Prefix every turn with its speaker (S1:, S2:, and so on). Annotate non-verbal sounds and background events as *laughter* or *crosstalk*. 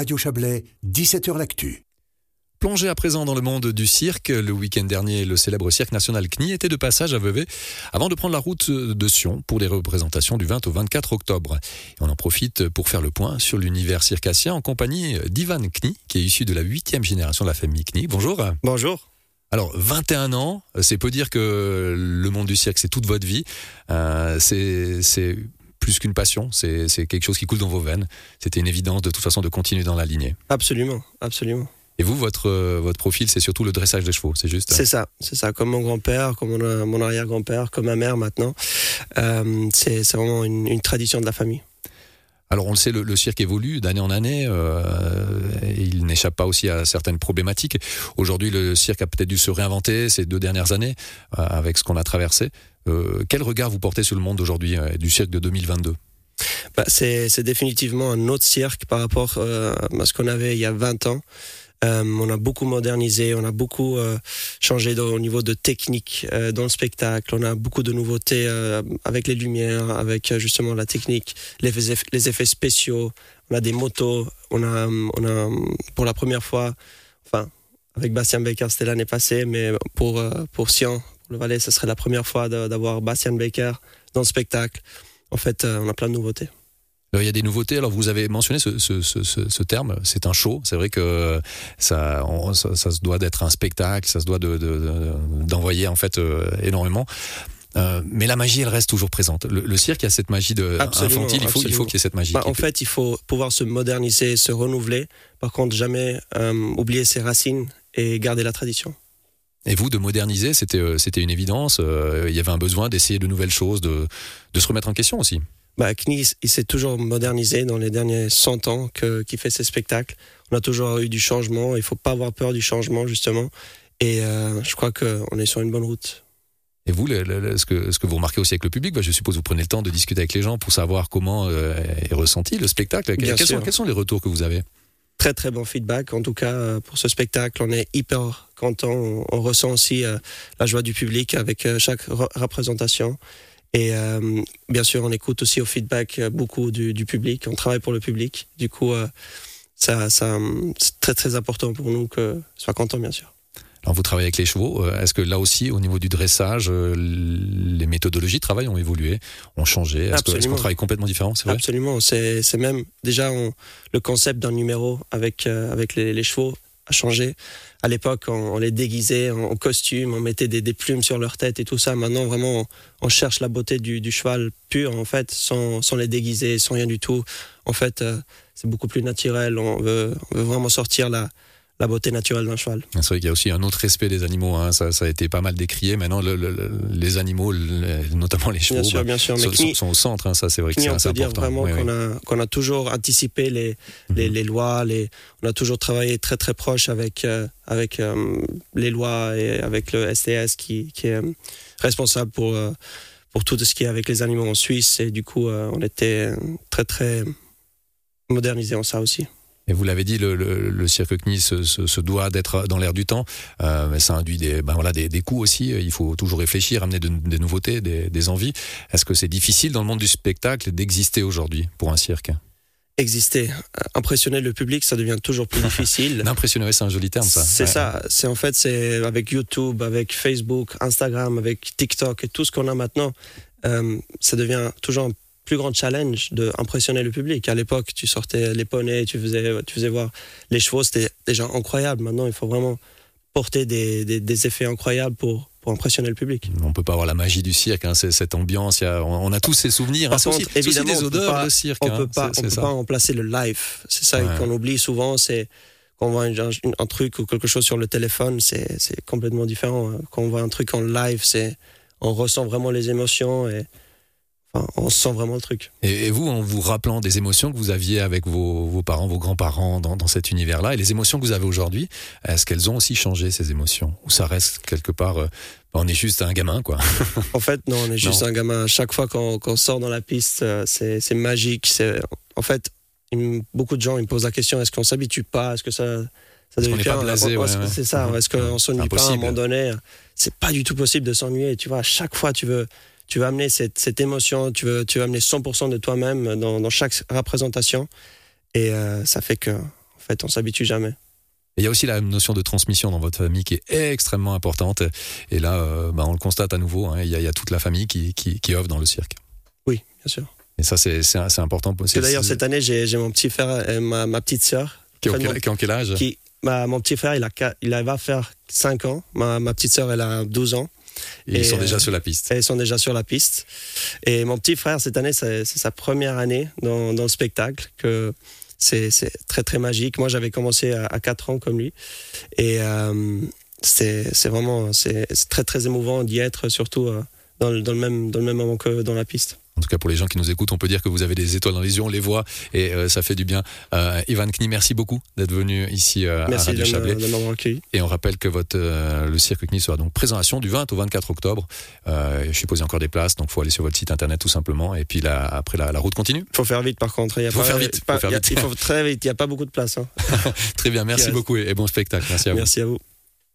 S1: Radio Chablais, 17h L'Actu.
S2: Plongez à présent dans le monde du cirque. Le week-end dernier, le célèbre cirque national CNI était de passage à Vevey avant de prendre la route de Sion pour les représentations du 20 au 24 octobre. Et on en profite pour faire le point sur l'univers circassien en compagnie d'Ivan Knie, qui est issu de la huitième génération de la famille Knie. Bonjour.
S3: Bonjour.
S2: Alors, 21 ans, c'est peu dire que le monde du cirque, c'est toute votre vie. Euh, c'est plus qu'une passion, c'est quelque chose qui coule dans vos veines. C'était une évidence de toute façon de continuer dans la lignée.
S3: Absolument, absolument.
S2: Et vous, votre, euh, votre profil, c'est surtout le dressage des chevaux, c'est juste
S3: C'est ça, c'est ça. Comme mon grand-père, comme mon, mon arrière-grand-père, comme ma mère maintenant. Euh, c'est vraiment une, une, tradition de la famille.
S2: Alors on le sait, le, cirque évolue d'année en année. Euh, et il n'échappe pas aussi à certaines problématiques. Aujourd'hui, le cirque a peut-être dû se réinventer ces deux dernières années euh, avec ce qu'on a traversé. Euh, quel regard vous portez sur le monde aujourd'hui euh, du cirque de 2022
S3: bah, c'est définitivement un autre cirque par rapport euh, à ce qu'on avait il y a 20 ans. On a beaucoup modernisé, on a beaucoup changé au niveau de technique dans le spectacle. On a beaucoup de nouveautés avec les lumières, avec justement la technique, les, effets spéciaux. On a des motos. On a, pour la première fois, enfin avec Bastien Baker, c'était l'année passée, mais pour pour Sion, le Valais, ce serait la première fois d'avoir Bastien Baker dans le spectacle. En fait, on a plein de nouveautés.
S2: Alors, il y a des nouveautés. Alors, vous avez mentionné ce, ce, ce, ce terme. C'est un show. C'est vrai que ça, on, ça, ça, se doit d'être un spectacle. Ça se doit d'envoyer de, de, en fait euh, énormément. Euh, mais la magie, elle reste toujours présente. Le, le cirque, il y a cette magie de
S3: absolument,
S2: infantile. Il faut, il faut qu'il y ait cette magie.
S3: Bah, en fait, il faut pouvoir se moderniser, se renouveler. Par contre, jamais euh, oublier ses racines et garder la tradition.
S2: Et vous, de moderniser, c'était euh, c'était une évidence. Euh, il y avait un besoin d'essayer de nouvelles choses, de, de se remettre en question aussi
S3: bah, CNI, il s'est toujours modernisé dans les derniers 100 ans qu'il qu fait ses spectacles. On a toujours eu du changement. Il faut pas avoir peur du changement, justement. Et euh, je crois qu'on est sur une bonne route.
S2: Et vous, le, le, ce, que, ce que vous remarquez aussi avec le public, bah, je suppose vous prenez le temps de discuter avec les gens pour savoir comment euh, est ressenti le spectacle. Quels, sont, quels, sont, les retours que vous avez?
S3: Très très bon feedback. En tout cas, euh, pour ce spectacle, on est hyper content. On, ressent aussi euh, la joie du public avec euh, chaque représentation. Et euh, bien sûr, on écoute aussi au feedback beaucoup du, du, public. On travaille pour le public. Du coup, ça, ça c'est très très important pour nous que soit content, bien sûr.
S2: Alors vous travaillez avec les chevaux. Euh, est-ce que là aussi, au niveau du dressage, euh, les méthodologies de travail ont évolué, ont changé? Est-ce qu'on est travaille complètement différent?
S3: Vrai? Absolument. C'est même déjà on, le concept d'un numéro avec euh, avec les, les chevaux a changé. À l'époque, on, on, les déguisait en, en, costume, on mettait des, des, plumes sur leur tête et tout ça. Maintenant, vraiment, on, on cherche la beauté du, du, cheval pur, en fait, sans, sans, les déguiser, sans rien du tout. En fait, euh, c'est beaucoup plus naturel. On veut, on veut vraiment sortir la, la beauté naturelle d'un cheval.
S2: C'est vrai qu'il y a aussi un autre respect des animaux. Hein. Ça, ça, a été pas mal décrié. Maintenant, le, le, les animaux, notamment les chevaux,
S3: bien sûr, bien sûr.
S2: Bah, sont, sont, au centre. Hein. Ça, c'est vrai que c'est
S3: assez
S2: on peut
S3: important. dire vraiment oui, qu'on oui. a, toujours anticipé les, les, les, lois. Les, on a toujours travaillé très très proche avec euh, avec euh, les lois et avec le STS qui, qui est euh, responsable pour euh, pour tout ce qui est avec les animaux en Suisse. Et du coup, on était très très modernisé en ça aussi.
S2: Et vous l'avez dit, le, le, le cirque CNI se, se, se doit d'être dans l'air du temps, euh, mais ça induit des, ben voilà, des, des coûts aussi. Il faut toujours réfléchir, amener de, des nouveautés, des, des envies. Est-ce que c'est difficile dans le monde du spectacle d'exister aujourd'hui pour un cirque?
S3: Exister. Impressionner le public, ça devient toujours plus *laughs* difficile.
S2: D'impressionner, c'est un joli terme, ça.
S3: C'est ouais. ça. C'est en fait, c'est avec YouTube, avec Facebook, Instagram, avec TikTok et tout ce qu'on a maintenant, euh, ça devient toujours un plus grand challenge d'impressionner le public. À l'époque, tu sortais les poneys, tu faisais, tu faisais voir les chevaux, c'était déjà incroyable. Maintenant, il faut vraiment porter des, des, des effets incroyables pour, pour impressionner le public.
S2: On peut pas avoir la magie du cirque, hein, cette ambiance. Y a, on, a tous ces souvenirs.
S3: Par hein, contre,
S2: aussi, évidemment,
S3: aussi
S2: des odeurs,
S3: pas,
S2: cirque.
S3: On
S2: hein,
S3: peut pas, on peut pas remplacer le live. C'est ça ouais. qu'on oublie souvent. C'est quand on voit un, un, truc ou quelque chose sur le téléphone, c'est complètement différent. Quand on voit un truc en live, c'est on ressent vraiment les émotions et Enfin, on sent vraiment le truc.
S2: Et, vous, en vous rappelant des émotions que vous aviez avec vos, vos parents, vos grands-parents dans, dans, cet univers-là, et les émotions que vous avez aujourd'hui, est-ce qu'elles ont aussi changé ces émotions? Ou ça reste quelque part, euh, on est juste un gamin, quoi? *laughs*
S3: En fait, non, on est juste non. un gamin. Chaque fois qu'on qu sort dans la piste, euh, c'est magique. En fait, beaucoup de gens ils me posent la question est-ce qu'on s'habitue pas? Est-ce que ça.
S2: Ça devient pas blasé, ouais, ouais.
S3: C'est ça. Est-ce qu'on s'ennuie pas à un moment donné? C'est pas du tout possible de s'ennuyer. Tu vois, à chaque fois, tu veux tu vas amener cette, cette émotion, tu veux, tu veux amener 100% de toi-même dans, dans, chaque représentation. Et euh, ça fait que, en fait, on s'habitue jamais.
S2: Et il y a aussi la notion de transmission dans votre famille qui est extrêmement importante. Et là, euh, bah, on le constate à nouveau. hein, Il y, a- il y a toute la famille qui, qui, qui œuvre dans le cirque.
S3: Oui, bien sûr.
S2: Et ça, c'est important.
S3: D'ailleurs, cette année, j'ai mon petit frère et ma, ma petite sœur.
S2: Qui est en
S3: fait,
S2: quel, qui est en quel âge?
S3: Qui, ma, mon petit frère, il, a, il va faire 5 ans. Ma, ma petite sœur, elle a 12 ans.
S2: Ils
S3: et,
S2: sont
S3: euh,
S2: déjà sur la piste.
S3: Et Ils sont déjà sur la piste. Et mon petit frère, cette année, c'est sa première année dans, dans le spectacle. que C'est très, très magique. Moi, j'avais commencé à, à 4 ans comme lui. Et euh, c'est vraiment c'est très, très émouvant d'y être, surtout euh, dans, le, dans, le même, dans le même moment que dans la piste.
S2: En tout cas, pour les gens qui nous écoutent, on peut dire que vous avez des étoiles dans les yeux, on les voit et euh, ça fait du bien. Euh, Ivan Knie, merci beaucoup d'être venu ici euh, à
S3: Merci
S2: Radio
S3: de
S2: Chablais. Et on rappelle que votre, euh, le cirque Knie sera donc présent à Sion du 20 au 24 octobre. Euh, je y a encore des places, donc il faut aller sur votre site internet tout simplement. Et puis là, après, la, la route continue.
S3: Il faut faire vite, par contre. Il
S2: Faut
S3: pas-
S2: faire vite,
S3: pas-
S2: faut faire
S3: il
S2: vite.
S3: Faut très vite. Il n'y a pas beaucoup de place. hein. *laughs*
S2: Très bien, merci beaucoup et et bon spectacle. Merci à vous.
S3: Merci à vous.